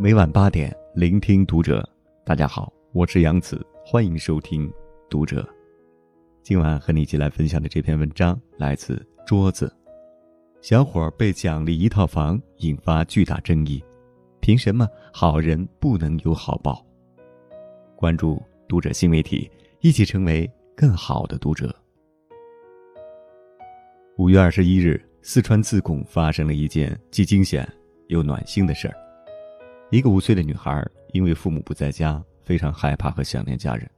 每晚八点，聆听读者。大家好，我是杨子，欢迎收听读者。今晚和你一起来分享的这篇文章来自桌子。小伙被奖励一套房，引发巨大争议。凭什么好人不能有好报？关注读者新媒体，一起成为更好的读者。五月二十一日，四川自贡发生了一件既惊险又暖心的事儿。一个五岁的女孩，因为父母不在家，非常害怕和想念家人，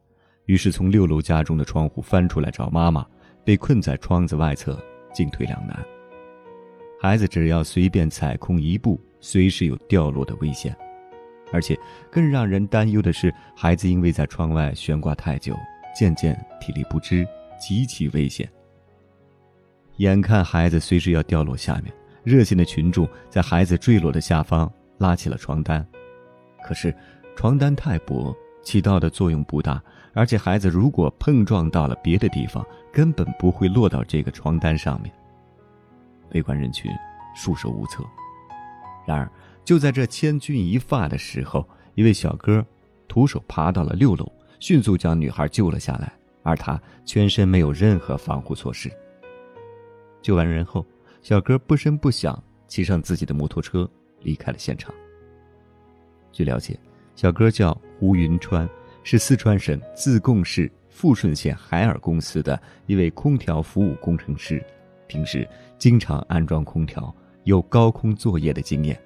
于是从六楼家中的窗户翻出来找妈妈，被困在窗子外侧，进退两难。孩子只要随便踩空一步，随时有掉落的危险，而且更让人担忧的是，孩子因为在窗外悬挂太久，渐渐体力不支，极其危险。眼看孩子随时要掉落下面，热心的群众在孩子坠落的下方。拉起了床单，可是床单太薄，起到的作用不大。而且孩子如果碰撞到了别的地方，根本不会落到这个床单上面。围观人群束手无策。然而，就在这千钧一发的时候，一位小哥徒手爬到了六楼，迅速将女孩救了下来。而他全身没有任何防护措施。救完人后，小哥不声不响骑上自己的摩托车。离开了现场。据了解，小哥叫胡云川，是四川省自贡市富顺县海尔公司的一位空调服务工程师，平时经常安装空调，有高空作业的经验。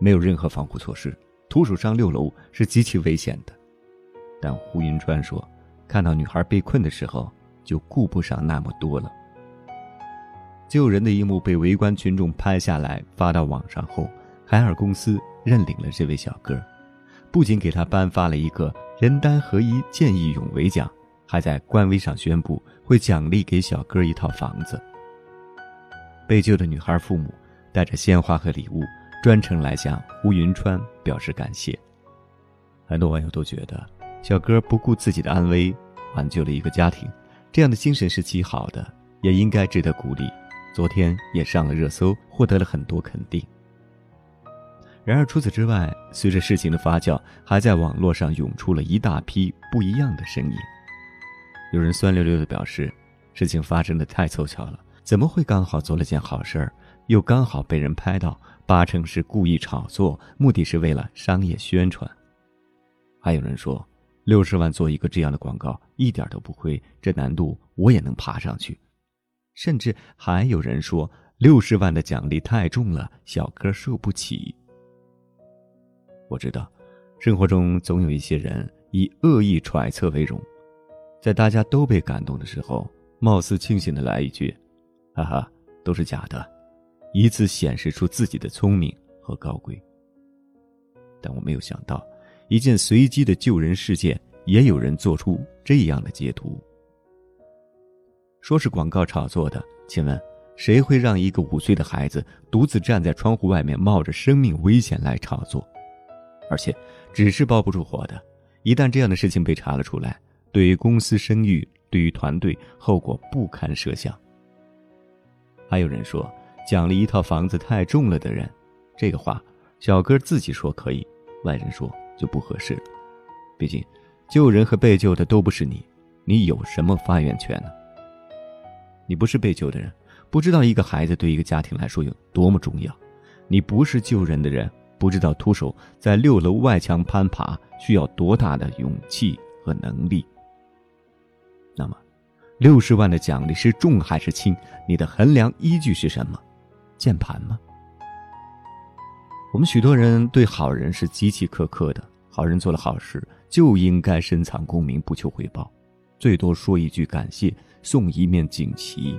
没有任何防护措施，徒手上六楼是极其危险的。但胡云川说，看到女孩被困的时候，就顾不上那么多了。救人的一幕被围观群众拍下来发到网上后，海尔公司认领了这位小哥，不仅给他颁发了一个“人单合一”见义勇为奖，还在官微上宣布会奖励给小哥一套房子。被救的女孩父母带着鲜花和礼物，专程来向胡云川表示感谢。很多网友都觉得，小哥不顾自己的安危，挽救了一个家庭，这样的精神是极好的，也应该值得鼓励。昨天也上了热搜，获得了很多肯定。然而除此之外，随着事情的发酵，还在网络上涌出了一大批不一样的声音。有人酸溜溜的表示，事情发生的太凑巧了，怎么会刚好做了件好事儿，又刚好被人拍到？八成是故意炒作，目的是为了商业宣传。还有人说，六十万做一个这样的广告一点都不亏，这难度我也能爬上去。甚至还有人说，六十万的奖励太重了，小哥受不起。我知道，生活中总有一些人以恶意揣测为荣，在大家都被感动的时候，貌似清醒的来一句：“哈哈，都是假的”，以此显示出自己的聪明和高贵。但我没有想到，一件随机的救人事件，也有人做出这样的截图。说是广告炒作的，请问谁会让一个五岁的孩子独自站在窗户外面，冒着生命危险来炒作？而且纸是包不住火的，一旦这样的事情被查了出来，对于公司声誉，对于团队，后果不堪设想。还有人说奖励一套房子太重了的人，这个话小哥自己说可以，外人说就不合适了。毕竟救人和被救的都不是你，你有什么发言权呢？你不是被救的人，不知道一个孩子对一个家庭来说有多么重要；你不是救人的人，不知道徒手在六楼外墙攀爬需要多大的勇气和能力。那么，六十万的奖励是重还是轻？你的衡量依据是什么？键盘吗？我们许多人对好人是极其苛刻的，好人做了好事就应该深藏功名，不求回报。最多说一句感谢，送一面锦旗。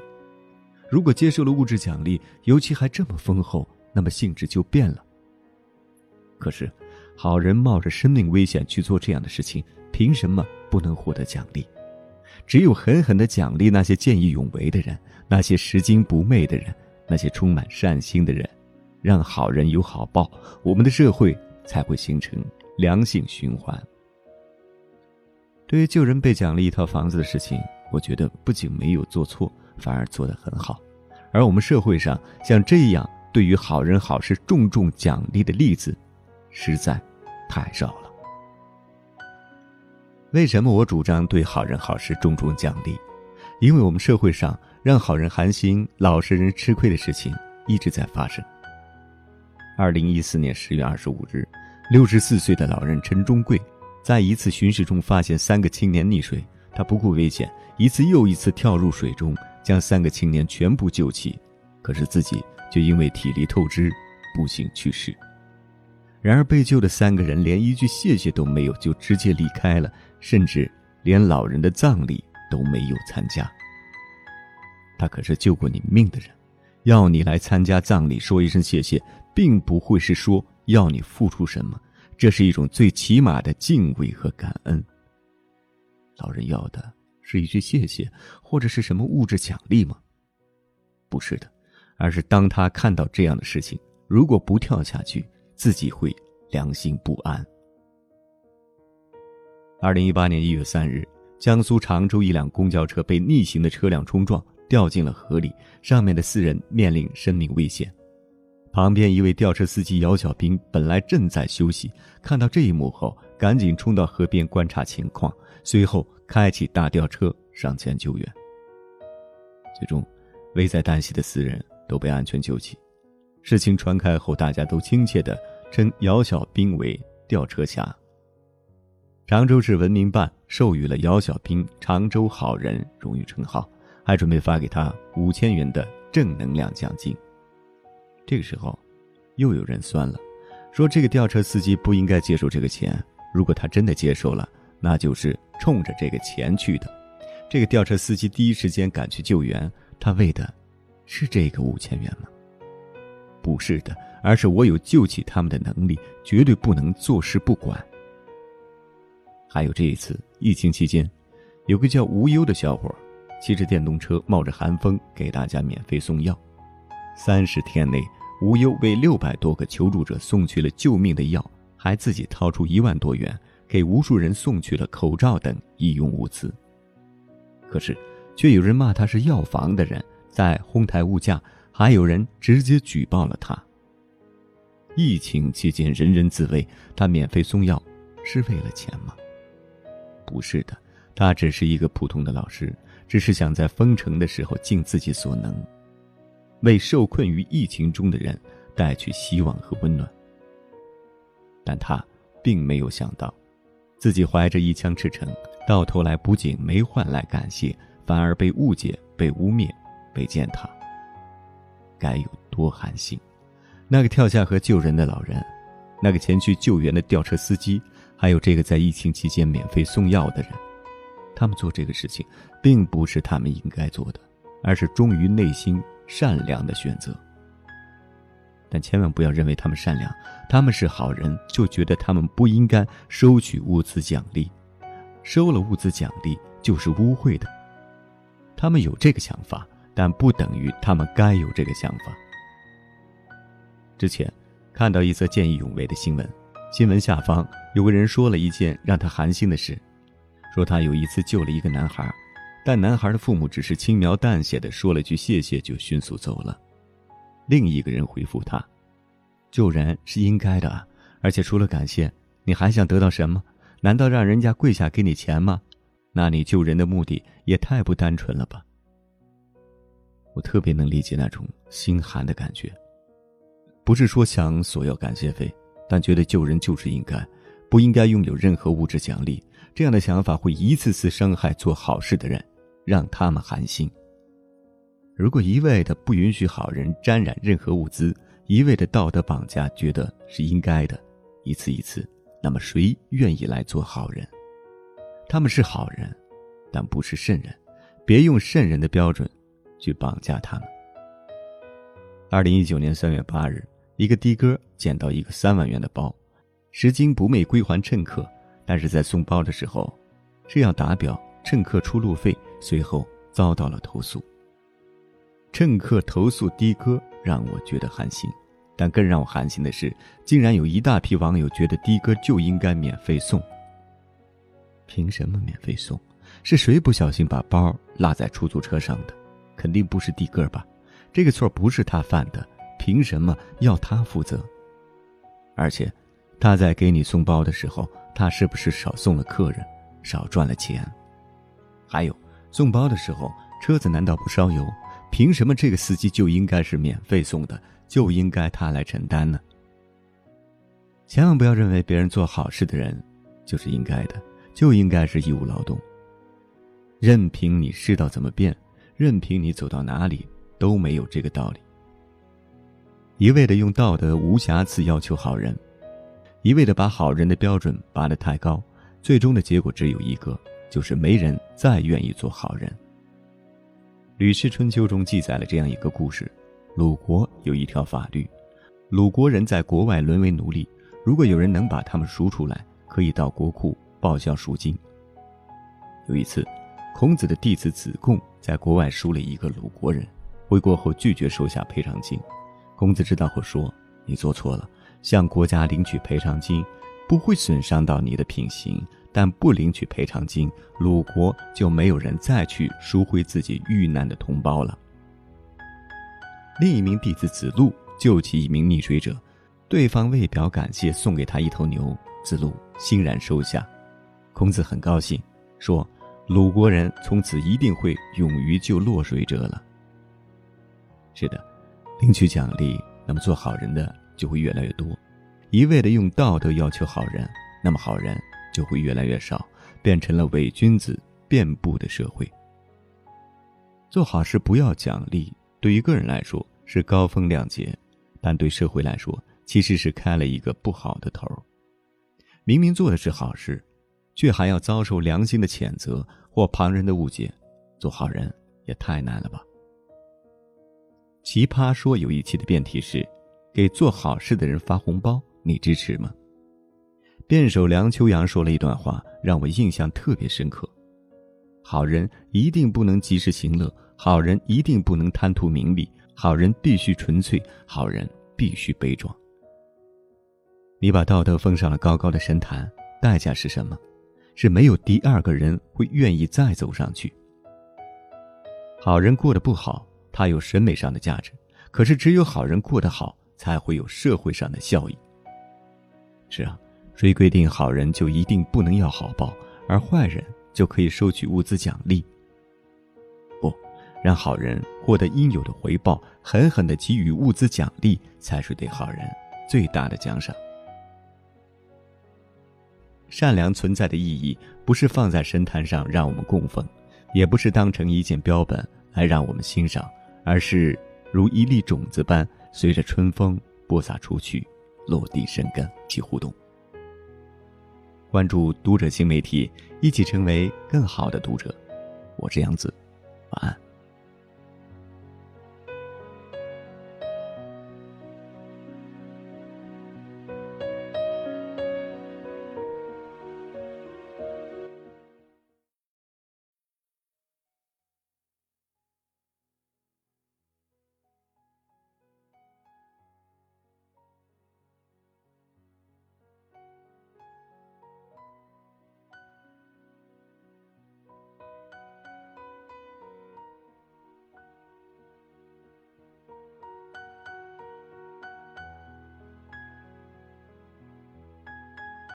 如果接受了物质奖励，尤其还这么丰厚，那么性质就变了。可是，好人冒着生命危险去做这样的事情，凭什么不能获得奖励？只有狠狠的奖励那些见义勇为的人，那些拾金不昧的人，那些充满善心的人，让好人有好报，我们的社会才会形成良性循环。对于救人被奖励一套房子的事情，我觉得不仅没有做错，反而做得很好。而我们社会上像这样对于好人好事重重奖励的例子，实在太少了。为什么我主张对好人好事重重奖励？因为我们社会上让好人寒心、老实人吃亏的事情一直在发生。二零一四年十月二十五日，六十四岁的老人陈忠贵，在一次巡视中发现三个青年溺水，他不顾危险，一次又一次跳入水中，将三个青年全部救起，可是自己却因为体力透支，不幸去世。然而被救的三个人连一句谢谢都没有，就直接离开了。甚至连老人的葬礼都没有参加。他可是救过你命的人，要你来参加葬礼说一声谢谢，并不会是说要你付出什么，这是一种最起码的敬畏和感恩。老人要的是一句谢谢，或者是什么物质奖励吗？不是的，而是当他看到这样的事情，如果不跳下去，自己会良心不安。二零一八年一月三日，江苏常州一辆公交车被逆行的车辆冲撞，掉进了河里，上面的四人面临生命危险。旁边一位吊车司机姚小兵本来正在休息，看到这一幕后，赶紧冲到河边观察情况，随后开启大吊车上前救援。最终，危在旦夕的四人都被安全救起。事情传开后，大家都亲切地称姚小兵为“吊车侠”。常州市文明办授予了姚小兵“常州好人”荣誉称号，还准备发给他五千元的正能量奖金。这个时候，又有人酸了，说这个吊车司机不应该接受这个钱。如果他真的接受了，那就是冲着这个钱去的。这个吊车司机第一时间赶去救援，他为的，是这个五千元吗？不是的，而是我有救起他们的能力，绝对不能坐视不管。还有这一次疫情期间，有个叫无忧的小伙，骑着电动车，冒着寒风给大家免费送药。三十天内，无忧为六百多个求助者送去了救命的药，还自己掏出一万多元给无数人送去了口罩等医用物资。可是，却有人骂他是药房的人，在哄抬物价，还有人直接举报了他。疫情期间，人人自危，他免费送药是为了钱吗？不是的，他只是一个普通的老师，只是想在封城的时候尽自己所能，为受困于疫情中的人带去希望和温暖。但他并没有想到，自己怀着一腔赤诚，到头来不仅没换来感谢，反而被误解、被污蔑、被践踏，该有多寒心！那个跳下河救人的老人，那个前去救援的吊车司机。还有这个在疫情期间免费送药的人，他们做这个事情，并不是他们应该做的，而是忠于内心善良的选择。但千万不要认为他们善良，他们是好人，就觉得他们不应该收取物资奖励，收了物资奖励就是污秽的。他们有这个想法，但不等于他们该有这个想法。之前看到一则见义勇为的新闻。新闻下方有个人说了一件让他寒心的事，说他有一次救了一个男孩，但男孩的父母只是轻描淡写的说了句谢谢就迅速走了。另一个人回复他：“救人是应该的，而且除了感谢，你还想得到什么？难道让人家跪下给你钱吗？那你救人的目的也太不单纯了吧？”我特别能理解那种心寒的感觉，不是说想索要感谢费。但觉得救人就是应该，不应该拥有任何物质奖励。这样的想法会一次次伤害做好事的人，让他们寒心。如果一味的不允许好人沾染任何物资，一味的道德绑架，觉得是应该的，一次一次，那么谁愿意来做好人？他们是好人，但不是圣人，别用圣人的标准去绑架他们。二零一九年三月八日。一个的哥捡到一个三万元的包，拾金不昧归还乘客，但是在送包的时候，这样打表乘客出路费，随后遭到了投诉。乘客投诉的哥，让我觉得寒心，但更让我寒心的是，竟然有一大批网友觉得的哥就应该免费送。凭什么免费送？是谁不小心把包落在出租车上的？肯定不是的哥吧？这个错不是他犯的。凭什么要他负责？而且，他在给你送包的时候，他是不是少送了客人，少赚了钱？还有，送包的时候，车子难道不烧油？凭什么这个司机就应该是免费送的，就应该他来承担呢？千万不要认为别人做好事的人就是应该的，就应该是义务劳动。任凭你世道怎么变，任凭你走到哪里，都没有这个道理。一味的用道德无瑕疵要求好人，一味的把好人的标准拔得太高，最终的结果只有一个，就是没人再愿意做好人。《吕氏春秋》中记载了这样一个故事：鲁国有一条法律，鲁国人在国外沦为奴隶，如果有人能把他们赎出来，可以到国库报销赎金。有一次，孔子的弟子子贡在国外赎了一个鲁国人，回国后拒绝收下赔偿金。孔子知道后说：“你做错了，向国家领取赔偿金，不会损伤到你的品行。但不领取赔偿金，鲁国就没有人再去赎回自己遇难的同胞了。”另一名弟子子路救起一名溺水者，对方为表感谢，送给他一头牛，子路欣然收下。孔子很高兴，说：“鲁国人从此一定会勇于救落水者了。”是的。领取奖励，那么做好人的就会越来越多；一味的用道德要求好人，那么好人就会越来越少，变成了伪君子遍布的社会。做好事不要奖励，对于个人来说是高风亮节，但对社会来说其实是开了一个不好的头。明明做的是好事，却还要遭受良心的谴责或旁人的误解，做好人也太难了吧。奇葩说有一期的辩题是：给做好事的人发红包，你支持吗？辩手梁秋阳说了一段话，让我印象特别深刻：好人一定不能及时行乐，好人一定不能贪图名利，好人必须纯粹，好人必须悲壮。你把道德封上了高高的神坛，代价是什么？是没有第二个人会愿意再走上去。好人过得不好。他有审美上的价值，可是只有好人过得好，才会有社会上的效益。是啊，谁规定好人就一定不能要好报，而坏人就可以收取物资奖励？不，让好人获得应有的回报，狠狠的给予物资奖励，才是对好人最大的奖赏。善良存在的意义，不是放在神坛上让我们供奉，也不是当成一件标本来让我们欣赏。而是如一粒种子般，随着春风播撒出去，落地生根，起互动。关注读者新媒体，一起成为更好的读者。我是杨子，晚安。